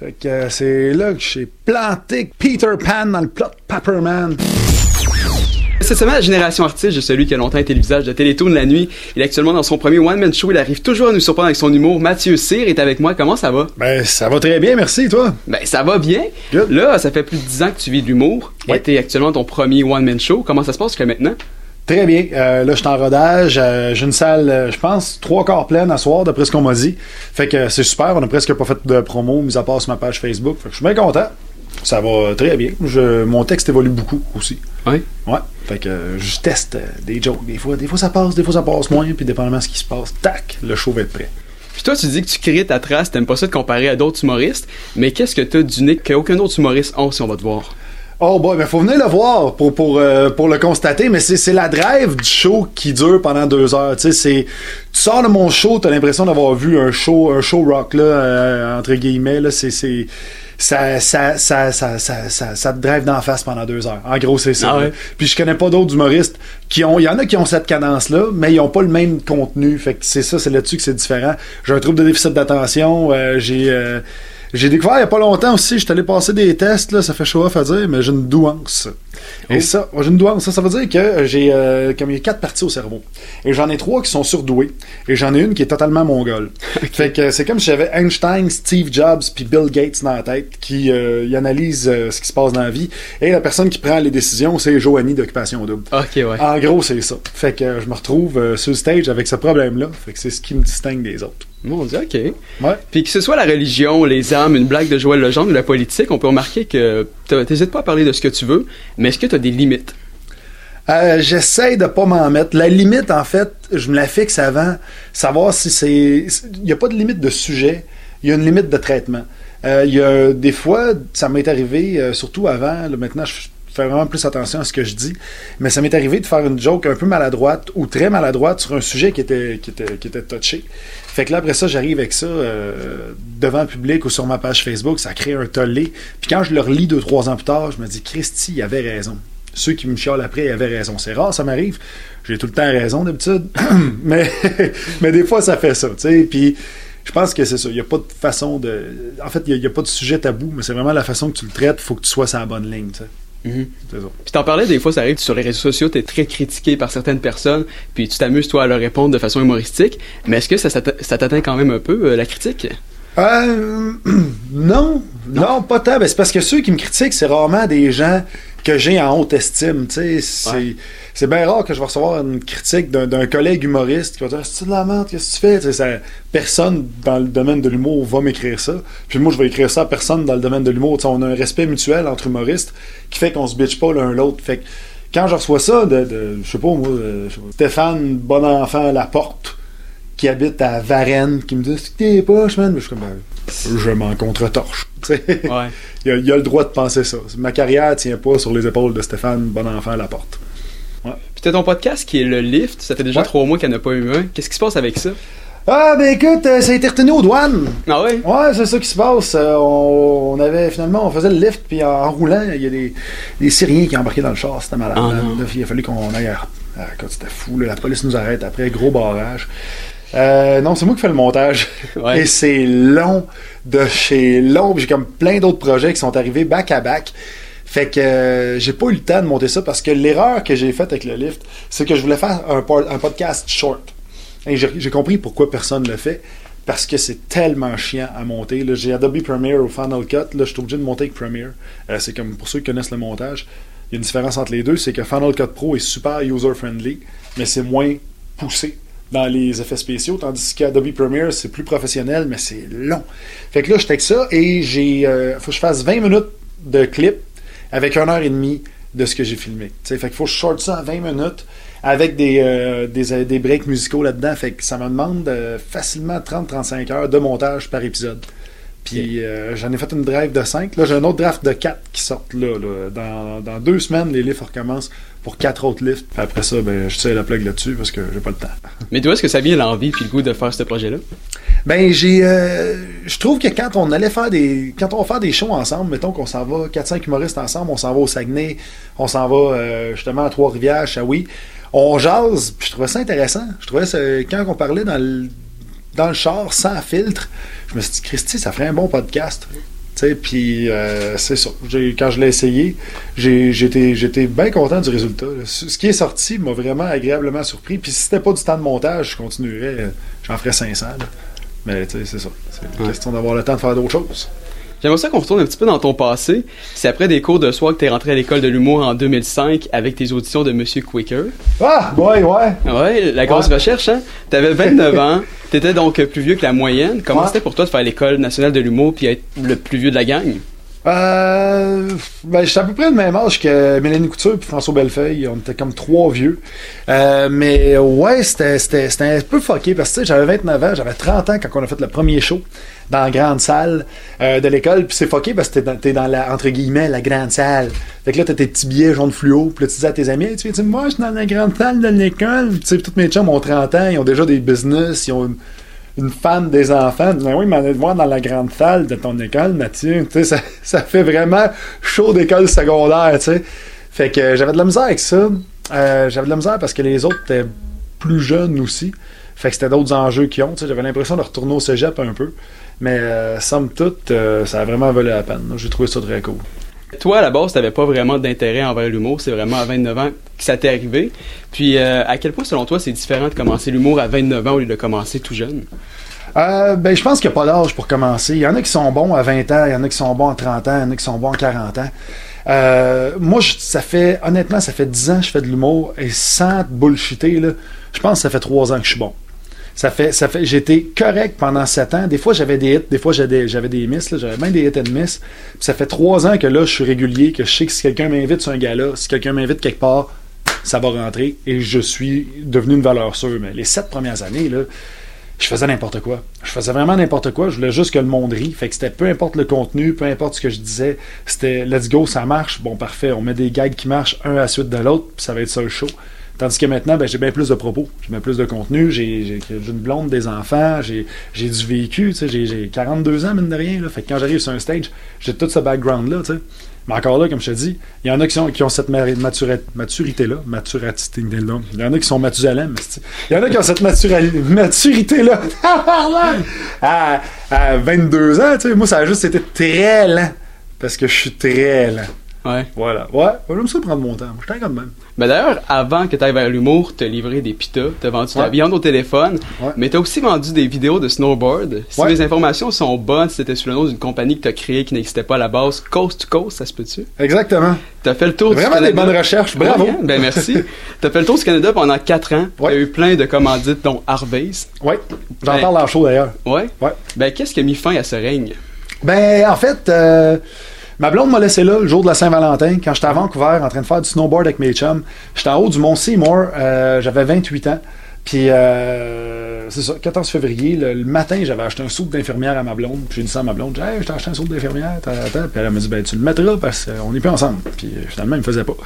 Fait que euh, c'est là que j'ai planté Peter Pan dans le plot de Pepperman. Cette semaine, la Génération Artiste, de celui qui a longtemps été le visage de Télétoon la nuit, il est actuellement dans son premier one-man show. Il arrive toujours à nous surprendre avec son humour. Mathieu Cyr est avec moi. Comment ça va? Ben, ça va très bien, merci, toi? Ben, ça va bien. Good. Là, ça fait plus de 10 ans que tu vis de l'humour. Ouais. Et t'es actuellement ton premier one-man show. Comment ça se passe jusqu'à maintenant? Très bien. Euh, là, je suis en rodage. Euh, j'ai une salle, euh, je pense, trois quarts pleine à soir, d'après ce qu'on m'a dit. Fait que c'est super. On a presque pas fait de promo, mis à part sur ma page Facebook. Fait que je suis bien content. Ça va très bien. Je, mon texte évolue beaucoup aussi. Oui. Ouais. Fait que euh, je teste des jokes. Des fois, des fois ça passe, des fois ça passe moins. Puis dépendamment de ce qui se passe, tac, le show va être prêt. Puis toi, tu dis que tu crées ta trace, t'aimes pas ça de comparer à d'autres humoristes, mais qu'est-ce que t'as d'unique qu'aucun autre humoriste a si on va te voir? Oh boy, mais faut venir le voir pour, pour, euh, pour le constater, mais c'est c'est la drive du show qui dure pendant deux heures. Tu sais, c'est. Tu sors de mon show, t'as l'impression d'avoir vu un show, un show rock là, euh, entre guillemets. Là, c'est. c'est ça, ça, ça, ça, ça, te drive d'en face pendant deux heures. En gros, c'est ça. Ah ouais? Puis je connais pas d'autres humoristes qui ont. Il y en a qui ont cette cadence-là, mais ils ont pas le même contenu. Fait que c'est ça, c'est là-dessus que c'est différent. J'ai un trouble de déficit d'attention. euh, j'ai. J'ai découvert il y a pas longtemps aussi, j'étais allé passer des tests, là, ça fait chaud à dire, mais j'ai une douance. Et Oh. ça, j'ai une douance, ça, ça veut dire que j'ai euh, comme il y a quatre parties au cerveau. Et j'en ai trois qui sont surdouées. Et j'en ai une qui est totalement mongole. Fait que c'est comme si j'avais Einstein, Steve Jobs puis Bill Gates dans la tête qui euh, y analyse euh, ce qui se passe dans la vie. Et la personne qui prend les décisions, c'est Joanie d'Occupation Double. Ok, ouais. En gros, c'est ça. Fait que je me retrouve euh, sur le stage avec ce problème-là. Fait que c'est ce qui me distingue des autres. Mon dieu, ok. Ouais. Puis que ce soit la religion, les armes, une blague de Joël Legendre ou la politique, on peut remarquer que t'hésites pas à parler de ce que tu veux, mais est-ce que t'as des limites? Euh, J'essaie de pas m'en mettre. La limite, en fait, je me la fixe avant, savoir si c'est. Il n'y a pas de limite de sujet, il y a une limite de traitement. Euh, Il y a des fois, ça m'est arrivé, euh, surtout avant, là, maintenant je fais vraiment plus attention à ce que je dis, mais ça m'est arrivé de faire une joke un peu maladroite ou très maladroite sur un sujet qui était, qui était, qui était touché. Fait que là, après ça, j'arrive avec ça euh, devant le public ou sur ma page Facebook, ça crée un tollé. Puis quand je le relis deux, trois ans plus tard, je me dis, Christy, il avait raison. Ceux qui me chialent après, ils avaient raison. C'est rare, ça m'arrive. J'ai tout le temps raison d'habitude. mais, mais des fois, ça fait ça, tu. Puis je pense que c'est ça. Il n'y a pas de façon de. En fait, il n'y a, pas de sujet tabou, mais c'est vraiment la façon que tu le traites. Il faut que tu sois sur la bonne ligne, tu. Ça. Puis t'en parlais des fois, ça arrive sur les réseaux sociaux, t'es très critiqué par certaines personnes, puis tu t'amuses toi à leur répondre de façon humoristique. Mais est-ce que ça t'atteint quand même un peu euh, la critique? Euh, non, non, pas tant. Ben, c'est parce que ceux qui me critiquent, c'est rarement des gens que j'ai en haute estime. C'est Ouais. bien rare que je vais recevoir une critique d'un collègue humoriste qui va dire C'est de la merde, qu'est-ce que tu fais? Ça- Personne dans le domaine de l'humour va m'écrire ça. Puis moi, je vais écrire ça à personne dans le domaine de l'humour. On a un respect mutuel entre humoristes qui fait qu'on se bitch pas l'un l'autre. Fait que quand je reçois ça de, de je sais pas moi, euh, Stéphane Bonenfant à la porte qui habite à Varennes, qui me que t'es poche, man. Mais je suis comme Ben, je m'en contre-torche. Ouais. il, a, il a le droit de penser ça. Ma carrière tient pas sur les épaules de Stéphane Bonenfant à la porte. Puis t'as ton podcast qui est le Lift, ça fait déjà Ouais. trois mois qu'il n'y en a pas eu un. Qu'est-ce qui se passe avec ça? Ah, ben écoute, euh, ça a été retenu aux douanes. Ah ouais? Ouais, c'est ça qui se passe. Euh, on, on avait finalement, on faisait le lift, puis en, en roulant, il y a des, des Syriens qui embarquaient dans le char. C'était malade. Ah Là, il a fallu qu'on aille. à- Ah, c'était fou. là. La police nous arrête après, gros barrage. Euh, non, c'est moi qui fais le montage. Ouais. Et c'est long de chez long. J'ai comme plein d'autres projets qui sont arrivés back à back. Fait que euh, j'ai pas eu le temps de monter ça parce que l'erreur que j'ai faite avec le lift, c'est que je voulais faire un, podcast short. Et j'ai compris pourquoi personne le fait. Parce que c'est tellement chiant à monter. J'ai Adobe Premiere ou Final Cut. Là, je suis obligé de monter avec Premiere. Euh, c'est comme pour ceux qui connaissent le montage. Il y a une différence entre les deux. C'est que Final Cut Pro est super user-friendly, mais c'est moins poussé dans les effets spéciaux. Tandis qu'Adobe Premiere, c'est plus professionnel, mais c'est long. Fait que là, j'étais avec ça et j'ai. euh, faut que je fasse 20 minutes de clip avec une heure et demie de ce que j'ai filmé. Fait qu'il faut que je short ça en 20 minutes avec des, euh, des, des breaks musicaux là-dedans. Fait que ça me demande euh, facilement 30-35 heures de montage par épisode. Puis euh, j'en ai fait une drive de 5. Là, j'ai un autre draft de 4 qui sortent là. là. Dans, dans deux semaines, les lifts recommencent pour quatre autres lifts. Puis après ça, ben, je tire la plug là-dessus parce que j'ai pas le temps. Mais d'où est-ce que ça vient l'envie puis le goût de faire ce projet-là? Ben j'ai euh, je trouve que quand on allait faire des quand on va faire des shows ensemble, mettons qu'on s'en va 4 5 humoristes ensemble, on s'en va au Saguenay, on s'en va euh, justement à Trois-Rivières, Shawi, on jase, puis je trouvais ça intéressant. Je trouvais ça quand on parlait dans le dans le char sans filtre, je me suis dit Christy, ça ferait un bon podcast. Puis euh, c'est ça. Quand je l'ai essayé, j'étais bien content du résultat. Ce qui est sorti m'a vraiment agréablement surpris. Puis si c'était pas du temps de montage, je continuerais, j'en ferais 500. là. Mais tu sais, c'est ça. C'est une Ouais. question d'avoir le temps de faire d'autres choses. J'aimerais ça qu'on retourne un petit peu dans ton passé. C'est après des cours de soir que t'es rentré à l'école de l'humour en 2005 avec tes auditions de Monsieur Quicker. Ah, ouais, ouais. Ouais, la grosse Ouais. recherche, hein? T'avais 29 ans, t'étais donc plus vieux que la moyenne. Comment Ouais. c'était pour toi de faire l'école nationale de l'humour puis être le plus vieux de la gang? Euh, ben, j'étais à peu près le même âge que Mélanie Couture et François Bellefeuille. On était comme trois vieux. Euh, mais ouais, c'était, un peu fucké parce que j'avais 29 ans, j'avais 30 ans quand on a fait le premier show dans la grande salle euh, de l'école. Puis c'est fucké parce que t'es dans, dans la, entre guillemets, la grande salle. Fait que là, t'as tes petits billets jaune fluo. Puis là, tu dis à tes amis, tu viens, moi, je suis dans la grande salle de l'école. Tu sais, tous mes chums ont 30 ans, ils ont déjà des business, ils ont une, femme des enfants. Ben oui, mais allez voir dans la grande salle de ton école, Mathieu. Ça, ça fait vraiment chaud d'école secondaire, tu sais. Fait que j'avais de la misère avec ça. Euh, j'avais de la misère parce que les autres étaient plus jeunes aussi. Fait que c'était d'autres enjeux qui ont. J'avais l'impression de retourner au cégep un peu. Mais euh, somme toute, euh, ça a vraiment valu la peine. J'ai trouvé ça très cool. Toi, à la base, t'avais pas vraiment d'intérêt envers l'humour. C'est vraiment à 29 ans que ça t'est arrivé. Puis, euh, à quel point, selon toi, c'est différent de commencer l'humour à 29 ans au lieu de commencer tout jeune? Euh, ben, je pense qu'il n'y a pas d'âge pour commencer. Il y en a qui sont bons à 20 ans, il y en a qui sont bons à 30 ans, il y en a qui sont bons à 40 ans. Euh, moi, ça fait, honnêtement, ça fait 10 ans que je fais de l'humour et sans te bullshitter, là, je pense que ça fait 3 ans que je suis bon. Ça fait, ça fait, j'étais correct pendant 7 ans. Des fois, j'avais des hits, des fois, j'avais des, des misses, j'avais même des hits and miss. Puis ça fait 3 ans que là, je suis régulier, que je sais que si quelqu'un m'invite sur un gala, si quelqu'un m'invite quelque part, ça va rentrer et je suis devenu une valeur sûre. Mais les 7 premières années, je faisais n'importe quoi. Je faisais vraiment n'importe quoi. Je voulais juste que le monde rit. Fait que c'était peu importe le contenu, peu importe ce que je disais. C'était let's go, ça marche. Bon, parfait. On met des gags qui marchent un à la suite de l'autre, puis ça va être ça le show. Tandis que maintenant, ben, j'ai bien plus de propos. J'ai bien plus de contenu. J'ai une blonde, des enfants. J'ai du vécu. J'ai j'ai 42 ans, mine de rien. Là. Fait que quand j'arrive sur un stage, j'ai tout ce background-là. Mais encore là, comme je te dis, il y en a qui, qui ont cette maturité-là. Maturité-là. Il y en a qui sont Mathusalem. Il y en a qui ont cette maturité-là. à, à 22 ans. Moi, ça a juste été très lent. Parce que je suis très lent. Ouais. Voilà. Ouais, j'aime ça prendre mon temps. Je suis comme même. Ben d'ailleurs, avant que tu ailles vers l'humour, t'as livré des pitas, t'as vendu de la Ouais. viande au téléphone, Ouais. mais t'as aussi vendu des vidéos de snowboard. Si mes informations sont bonnes, c'était sous le nom d'une compagnie que t'as créée qui n'existait pas à la base, Coast to Coast, ça se peut-tu? Exactement. T'as fait le tour du Vraiment des Canada. bonnes recherches. Bravo. Hein? ben merci. T'as fait le tour du Canada pendant 4 ans. T'as eu plein de commandites, dont Harvey's. Ouais. J'en Ben- parle en show d'ailleurs. Ouais. Ouais. Ben qu'est-ce qui a mis fin à ce règne? Ben, en fait, euh, ma blonde m'a laissé là le jour de la Saint-Valentin, quand j'étais à Vancouver en train de faire du snowboard avec mes chums. J'étais en haut du mont Seymour, euh, j'avais 28 ans. Puis, euh, c'est ça, 14 février, le, matin, j'avais acheté un soupe d'infirmière à ma blonde. Puis j'ai dit ça à ma blonde, hey, je acheté un soupe d'infirmière. Puis elle m'a dit, ben, tu le mettras parce qu'on n'est plus ensemble. Puis euh, finalement, il me faisait pas.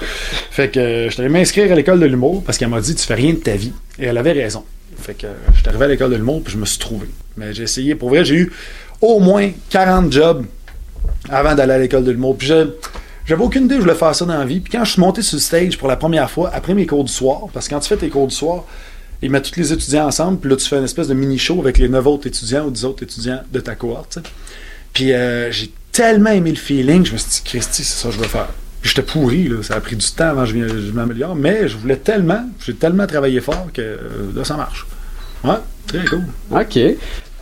Fait que je suis allé m'inscrire à l'école de l'humour parce qu'elle m'a dit, tu fais rien de ta vie. Et elle avait raison. Fait que je suis arrivé à l'école de l'humour puis je me suis trouvé. Mais j'ai essayé, pour vrai, j'ai eu au moins 40 jobs avant d'aller à l'école de l'humour. Puis je- j'avais aucune idée que je voulais faire ça dans la vie. Puis quand je suis monté sur le stage pour la première fois, après mes cours du soir, parce que quand tu fais tes cours du soir, ils mettent tous les étudiants ensemble, puis là, tu fais une espèce de mini-show avec les 9 autres étudiants ou 10 autres étudiants de ta cohorte. Puis euh, j'ai tellement aimé le feeling, je me suis dit, Christy, c'est ça que je veux faire. J'étais pourri, là. ça a pris du temps avant que je, je m'améliore, mais je voulais tellement, j'ai tellement travaillé fort que euh, là, ça marche. Ouais, très cool. Ok.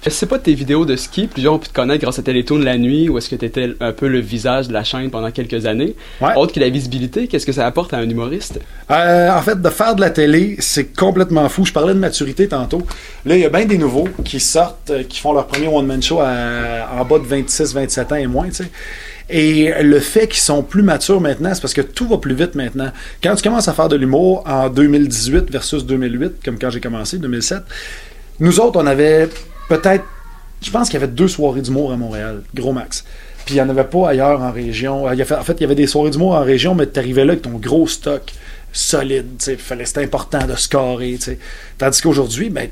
C'est pas tes vidéos de ski, plusieurs ont pu te connaître grâce à Télétoon de la nuit, où est-ce que t'étais un peu le visage de la chaîne pendant quelques années. Ouais. Autre que la visibilité, qu'est-ce que ça apporte à un humoriste? Euh, en fait, de faire de la télé, c'est complètement fou. Je parlais de maturité tantôt. Là, il y a bien des nouveaux qui sortent, euh, qui font leur premier one-man show à- en bas de 26-27 ans et moins, tu sais. Et le fait qu'ils sont plus matures maintenant, c'est parce que tout va plus vite maintenant. Quand tu commences à faire de l'humour en 2018 versus 2008, comme quand j'ai commencé, 2007, nous autres, on avait peut-être, je pense qu'il y avait deux soirées d'humour à Montréal, gros max. Puis il n'y en avait pas ailleurs en région. Euh, En fait, il y avait des soirées d'humour en région, mais tu arrivais là avec ton gros stock solide. C'était important de scorer. tu sais. Tandis qu'aujourd'hui, ben,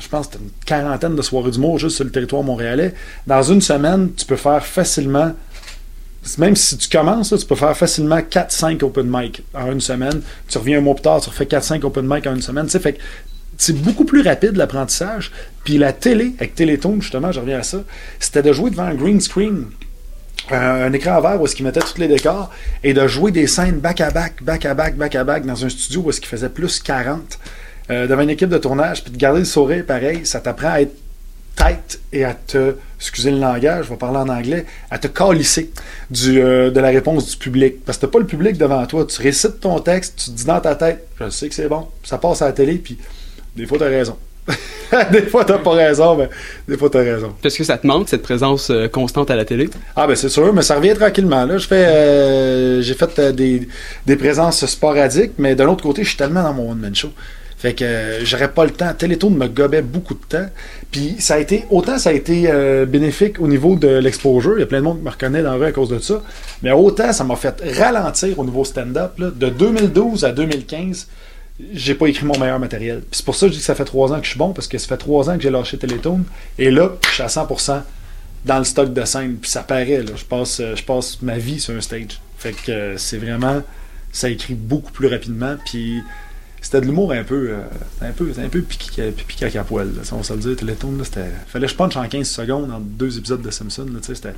je pense que tu as une quarantaine de soirées d'humour juste sur le territoire montréalais. Dans une semaine, tu peux faire facilement même si tu commences, tu peux faire facilement 4-5 open mic en une semaine. Tu reviens un mois plus tard, tu refais 4-5 open mic en une semaine. C'est beaucoup plus rapide l'apprentissage. Puis la télé, avec Télétoon, justement, je reviens à ça, c'était de jouer devant un green screen un, écran vert où est-ce qu'il mettait tous les décors et de jouer des scènes back-à-back, back-à-back, back-à-back dans un studio où est-ce qu'il faisait plus 40 euh, devant une équipe de tournage, puis de garder le sourire pareil, ça t'apprend à être tête et à te, excusez le langage, je vais parler en anglais, à te calisser euh, de la réponse du public. Parce que t'as pas le public devant toi. Tu récites ton texte, tu te dis dans ta tête, je sais que c'est bon, ça passe à la télé, puis des fois t'as raison. des fois t'as pas raison, mais des fois t'as raison. Est-ce que ça te manque cette présence euh, constante à la télé? Ah ben c'est sûr, mais ça revient tranquillement. Là, je fais, euh, j'ai fait des, des présences sporadiques, mais de l'autre côté, je suis tellement dans mon one-man show. Fait que euh, j'aurais pas le temps. Télétoon me gobait beaucoup de temps. Puis ça a été, autant ça a été euh, bénéfique au niveau de l'exposure. Il y a plein de monde qui me reconnaît dans la rue à cause de ça. Mais autant ça m'a fait ralentir au niveau stand-up. De 2012 à 2015, j'ai pas écrit mon meilleur matériel. C'est pour ça que je dis que ça fait trois ans que je suis bon, parce que ça fait trois ans que j'ai lâché Télétoon. Et là, je suis à 100% dans le stock de scène. Puis ça paraît, là. Je passe, euh, je passe ma vie sur un stage. Fait que c'est vraiment. Ça écrit beaucoup plus rapidement. Puis c'était de l'humour un peu, euh, un peu, un peu piqué, à poil. Là, on se le dit, Télétoon, c'était. Fallait que je punch en 15 secondes en deux épisodes de Simpson. C'était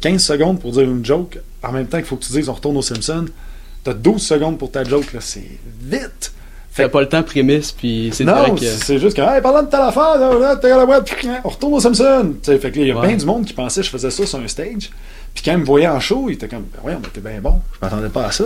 15 secondes pour dire une joke, en même temps qu'il faut que tu dises on retourne aux Simpsons. T'as 12 secondes pour ta joke, là, c'est vite! Fait pas le temps prémisse, puis c'est Non, c'est juste que, hey, parlant de telle affaire, là, là, on retourne aux Simpsons. T'sais, fait que il y a bien du monde qui pensait que je faisais ça sur un stage. Puis quand ils me voyaient en show, ils étaient comme, ben ouais, on était bien bon. Je m'attendais pas à ça.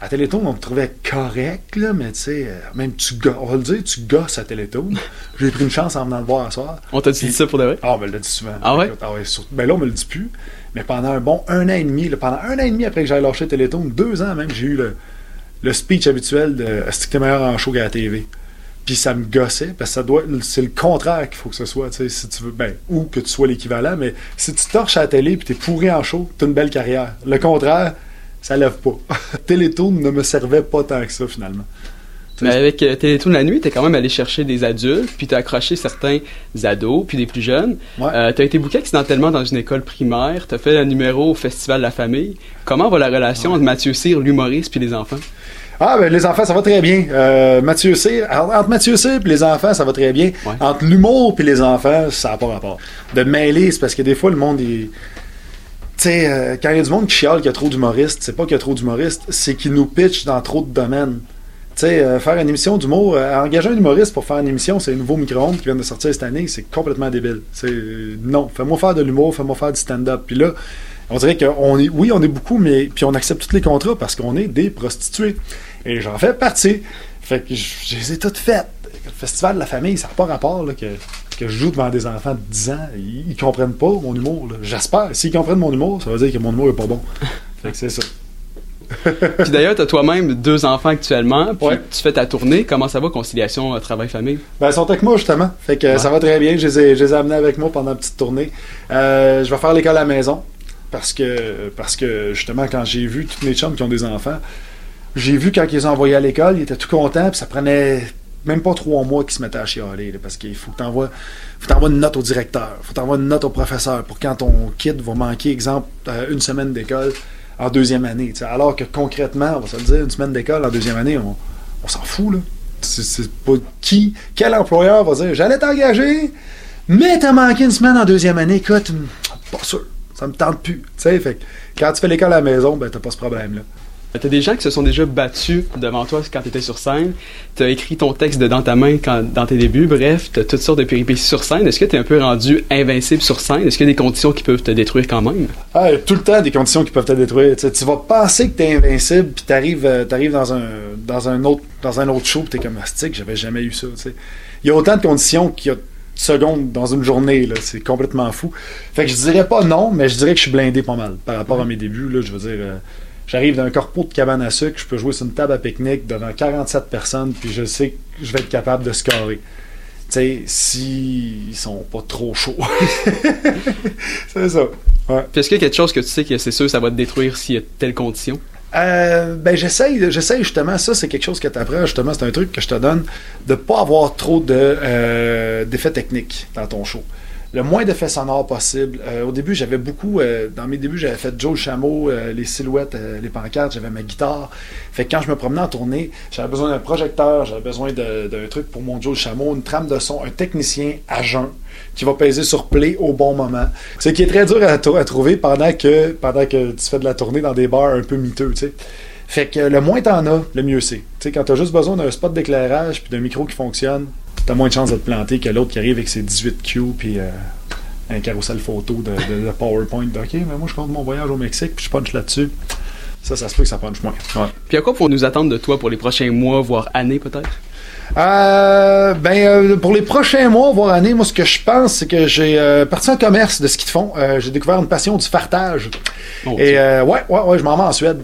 À Télétoon, on me trouvait correct, là, mais tu sais, euh, même tu on va le dire, tu gosses à Télétoon. J'ai pris une chance en venant le voir à soir. On t'a dit ça pour de vrai? Ah, on me l'a dit souvent. Ah ouais? Ah ouais ben là, on me le dit plus. Mais pendant un bon un an et demi, là, pendant un an et demi après que j'aille lâcher Télétoon, deux ans même, j'ai eu le, le, speech habituel de Est-ce que t'es meilleur en show qu'à la TV? Puis ça me gossait, parce que ça doit, c'est le contraire qu'il faut que ce soit, tu sais, si tu veux, ben, ou que tu sois l'équivalent, mais si tu torches à la télé puis t'es pourri en show, t'as une belle carrière. Le contraire, ça lève pas. Télétoon ne me servait pas tant que ça, finalement. Mais avec euh, Télétoon la nuit, t'es quand même allé chercher des adultes, puis t'as accroché certains ados, puis des plus jeunes. Ouais. Euh, t'as été booké accidentellement dans une école primaire, t'as fait un numéro au Festival de la Famille. Comment va la relation entre Mathieu Cyr, l'humoriste, puis les enfants? Ah, ben les enfants, ça va très bien. Euh, Mathieu Cyr, entre Mathieu Cyr et les enfants, ça va très bien. Ouais. Entre l'humour et les enfants, ça n'a pas rapport. De mêler, c'est parce que des fois, le monde est. Tu sais, euh, quand il y a du monde qui chiale qu'il y a trop d'humoristes, c'est pas qu'il y a trop d'humoristes, c'est qu'ils nous pitchent dans trop de domaines. Sais, euh, faire une émission d'humour, euh, engager un humoriste pour faire une émission, c'est un nouveau micro-ondes qui vient de sortir cette année, c'est complètement débile. C'est non, fais-moi faire de l'humour, fais-moi faire du stand-up. Puis là, on dirait qu'on est, oui, on est beaucoup, mais puis on accepte tous les contrats parce qu'on est des prostituées. Et j'en fais partie. Fait que je, les ai toutes faites. Le festival de la famille, ça n'a pas rapport là, que, que je joue devant des enfants de 10 ans. Ils, ils comprennent pas mon humour. J'espère. S'ils comprennent mon humour, ça veut dire que mon humour est pas bon. Fait que c'est ça. puis d'ailleurs, t'as toi-même deux enfants actuellement, puis Ouais. tu fais ta tournée. Comment ça va, conciliation euh, travail-famille? Ben, ils sont avec moi, justement. Fait que Ouais. ça va très bien. Je les ai, je les ai amenés avec moi pendant une petite tournée. Euh, je vais faire l'école à la maison. Parce que, parce que justement, quand j'ai vu tous mes chums qui ont des enfants, j'ai vu quand ils les ont envoyés à l'école, ils étaient tout contents, puis ça prenait même pas trois mois qu'ils se mettaient à chialer. là, parce qu'il faut que tu envoies, faut t'envoies une note au directeur, faut t'envoyer une note au professeur pour quand ton kid va manquer, exemple, euh, une semaine d'école en deuxième année. Alors que concrètement, on va se le dire, une semaine d'école en deuxième année, on, s'en fout. là. C'est- pas qui, quel employeur va dire j'allais t'engager, mais t'as manqué une semaine en deuxième année, écoute, pas sûr, ça me tente plus. Fait quand tu fais l'école à la maison, ben t'as pas ce problème-là. T'as des gens qui se sont déjà battus devant toi quand t'étais sur scène. T'as écrit ton texte de dans ta main quand, dans tes débuts. Bref, t'as toutes sortes de péripéties sur scène. Est-ce que t'es un peu rendu invincible sur scène? Est-ce qu'il y a des conditions qui peuvent te détruire quand même? Ah, tout le temps des conditions qui peuvent te détruire. Tu vas penser que t'es invincible, puis t'arrives, euh, t'arrives dans un dans un autre dans un autre show, puis t'es comme astique, j'avais jamais eu ça. Il y a autant de conditions qu'il y a de secondes dans une journée. C'est complètement fou. Fait que je dirais pas non, mais je dirais que je suis blindé pas mal par rapport à mes débuts. Là, je veux dire, euh, j'arrive d'un corpo de cabane à sucre, je peux jouer sur une table à pique-nique devant 47 personnes, puis je sais que je vais être capable de scorer. Tu sais, s'ils sont pas trop chauds. c'est ça. Ouais. Puis est-ce qu'il y a quelque chose que tu sais que c'est sûr ça va te détruire s'il y a telle condition? Euh, ben j'essaye, j'essaye justement, ça c'est quelque chose que tu apprends, justement, c'est un truc que je te donne, de pas avoir trop de euh, d'effets techniques dans ton show. Le moins d'effets sonores possible. Euh, au début, j'avais beaucoup, euh, dans mes débuts, j'avais fait Joe Chameau, les silhouettes, euh, les pancartes, j'avais ma guitare. Fait que quand je me promenais en tournée, j'avais besoin d'un projecteur, j'avais besoin d'un truc pour mon Joe Chameau, une trame de son, un technicien à jeun qui va peser sur play au bon moment. Ce qui est très dur à trouver pendant que, pendant que tu fais de la tournée dans des bars un peu miteux, tu sais. Fait que le moins t'en as, le mieux c'est. Tu sais, quand t'as juste besoin d'un spot d'éclairage puis d'un micro qui fonctionne, t'as moins de chances de te planter que l'autre qui arrive avec ses 18 Q puis euh, un carrousel photo de, de- de PowerPoint. de, ok, mais moi je compte mon voyage au Mexique puis je punch là-dessus. Ça, ça se peut que ça punch moins. Ouais. Puis à quoi pour nous attendre de toi pour les prochains mois, voire années peut-être? Euh, ben, euh, pour les prochains mois, voire années, moi, ce que je pense, c'est que j'ai euh, parti en commerce de de fond. Euh, j'ai découvert une passion du fartage. Oh, Et euh, ouais, ouais, ouais, je m'en vais en Suède.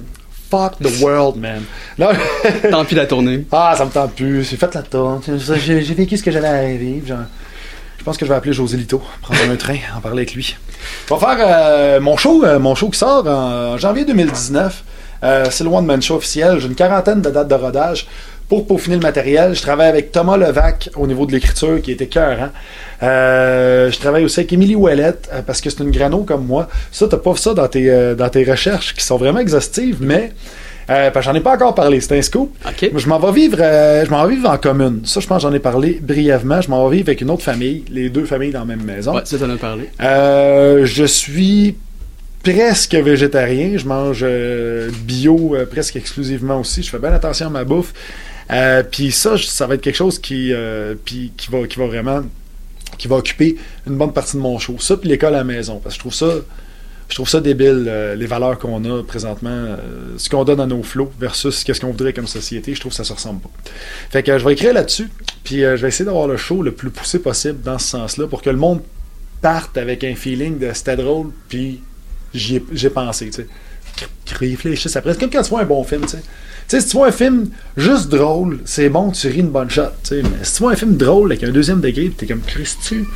Fuck the world, man. Là, Tant pis la tournée. ah, ça me tente plus. J'ai fait la tourne. J'ai j'ai vécu ce que j'avais à vivre. Genre, Je pense que je vais appeler José Lito, prendre un train, en parler avec lui. Je vais faire euh, mon show, euh, mon show qui sort en janvier 2019. Euh, c'est le One Man Show officiel. J'ai une quarantaine de dates de rodage pour peaufiner le matériel. Je travaille avec Thomas Levac au niveau de l'écriture, qui était cœur. Euh, je travaille aussi avec Émilie Ouellette, euh, parce que c'est une grano comme moi. Ça, t'as pas ça dans tes, euh, dans tes recherches qui sont vraiment exhaustives, mais euh, j'en ai pas encore parlé. C'est un scoop. OK. Je m'en vais vivre, euh, je m'en vais vivre en commune. Ça, je pense, que j'en ai parlé brièvement. Je m'en vais vivre avec une autre famille, les deux familles dans la même maison. Ouais, ça t'en as parlé. Euh, je suis presque végétarien. Je mange euh, bio euh, presque exclusivement aussi. Je fais bien attention à ma bouffe. Euh, puis ça, ça va être quelque chose qui, qui va, qui va vraiment, qui va occuper une bonne partie de mon show. Ça, puis l'école à la maison, parce que je trouve ça, je trouve ça débile les valeurs qu'on a présentement, ce qu'on donne à nos flots versus qu'est-ce qu'on voudrait comme société. Je trouve que ça se ressemble pas. Fait que je vais écrire là-dessus, puis je vais essayer d'avoir le show le plus poussé possible dans ce sens-là pour que le monde parte avec un feeling de c'était drôle, puis j'y ai- j'ai pensé, tu sais. Réfléchisse après. C'est comme quand tu vois un bon film, tu sais. Tu sais, si tu vois un film juste drôle, c'est bon, tu ris une bonne shot, tu sais. Mais si tu vois un film drôle avec un deuxième degré, t'es comme Christy, tu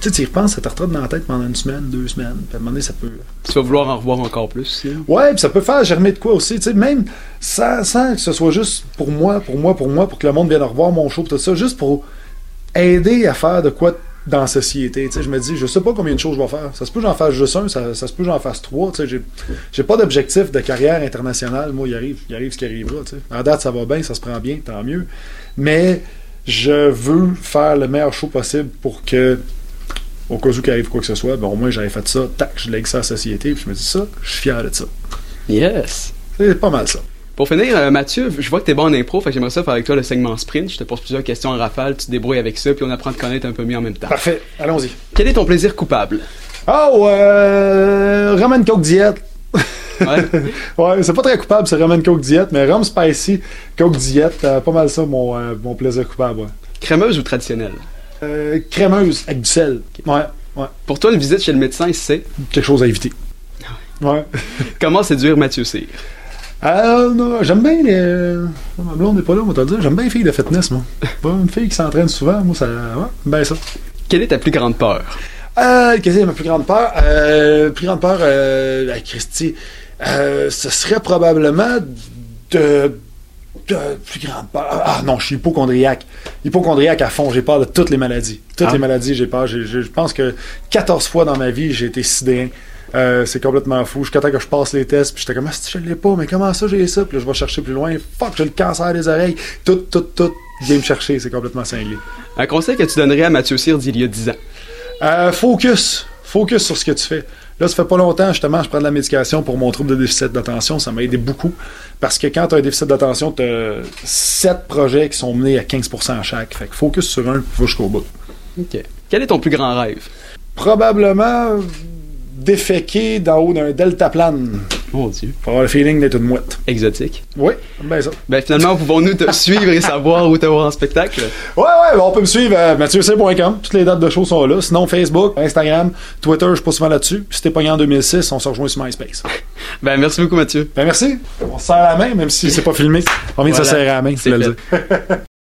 sais, tu y repenses, ça te retraite dans la tête pendant une semaine, deux semaines, puis à un moment donné, ça peut. Tu vas vouloir en revoir encore plus hein? Ouais, puis ça peut faire germer de quoi aussi, tu sais, même sans, sans que ce soit juste pour moi, pour moi, pour moi, pour que le monde vienne revoir mon show, tout ça, juste pour aider à faire de quoi dans la société. Tu sais, je me dis, je sais pas combien de choses je vais faire. Ça se peut que j'en fasse juste un, ça, ça se peut que j'en fasse trois. Tu sais, j'ai, j'ai pas d'objectif de carrière internationale. Moi, il arrive, il arrive ce qui arrivera. Tu sais. En date, ça va bien, ça se prend bien, tant mieux. Mais je veux faire le meilleur show possible pour que, au cas où qu'il arrive quoi que ce soit, ben, au moins j'avais fait ça, tac, je lègue ça à la société, puis je me dis ça, je suis fier de ça. Yes. C'est pas mal ça. Pour finir, euh, Mathieu, je vois que t'es bon en impro, fait que j'aimerais ça faire avec toi le segment sprint. Je te pose plusieurs questions en rafale, tu te débrouilles avec ça, puis on apprend à te connaître un peu mieux en même temps. Parfait, allons-y. Quel est ton plaisir coupable? Oh, euh, Roman Coke Diet. Ouais. Ouais, c'est pas très coupable, c'est Roman Coke Diet, mais Rum Spicy, Coke Diet, euh, pas mal ça, mon, euh, mon plaisir coupable. Ouais. Crémeuse ou traditionnelle? Euh, crémeuse, avec du sel. Ouais, ouais. Pour toi, une visite chez le médecin, c'est? Quelque chose à éviter. Ouais. comment séduire Mathieu Cyr? Euh, non, j'aime bien les. Ma blonde n'est pas là, on va te le dire. J'aime bien les filles de fitness, moi. Pas une fille qui s'entraîne souvent, moi, ça. Ouais, ben ça. Quelle est ta plus grande peur? Euh, quelle est ma plus grande peur? Euh, plus grande peur, euh, à Christy, euh, ce serait probablement de, de plus grande peur. Ah non, je suis hypochondriaque. Hypochondriaque à fond, j'ai peur de toutes les maladies. Toutes Ah. les maladies, j'ai peur. Je pense que 14 fois dans ma vie, j'ai été sidéen. Euh, c'est complètement fou. Jusqu'à temps que je passe les tests, puis j'étais comme, ah, si je l'ai pas, mais comment ça j'ai ça? Puis là, je vais chercher plus loin. Fuck, j'ai le cancer des oreilles. Tout, tout, tout vient me chercher. C'est complètement cinglé. Un conseil que tu donnerais à Mathieu Cyr d'il y a 10 ans? Euh, focus. Focus sur ce que tu fais. Là, ça fait pas longtemps, justement, je prends de la médication pour mon trouble de déficit d'attention. Ça m'a aidé beaucoup. Parce que quand tu as un déficit d'attention, tu as 7 projets qui sont menés à 15% à chaque. Fait que focus sur un, va jusqu'au bout. OK. Quel est ton plus grand rêve? Probablement déféquer d'en haut d'un deltaplane. Mon Dieu. Pour avoir le feeling d'être une mouette. Exotique. Oui, ben ça. Ben finalement, pouvons-nous te suivre et savoir où te voir en spectacle? Ouais, ouais, on peut me suivre à mathieuc.com. Toutes les dates de show sont là. Sinon, Facebook, Instagram, Twitter, je suis pas souvent là-dessus. Puis si t'es pogné en 2006, on se rejoint sur MySpace. Ben merci beaucoup Mathieu. Ben merci. On se serre la main, même si c'est pas filmé. On vient de se serrer la main, C'est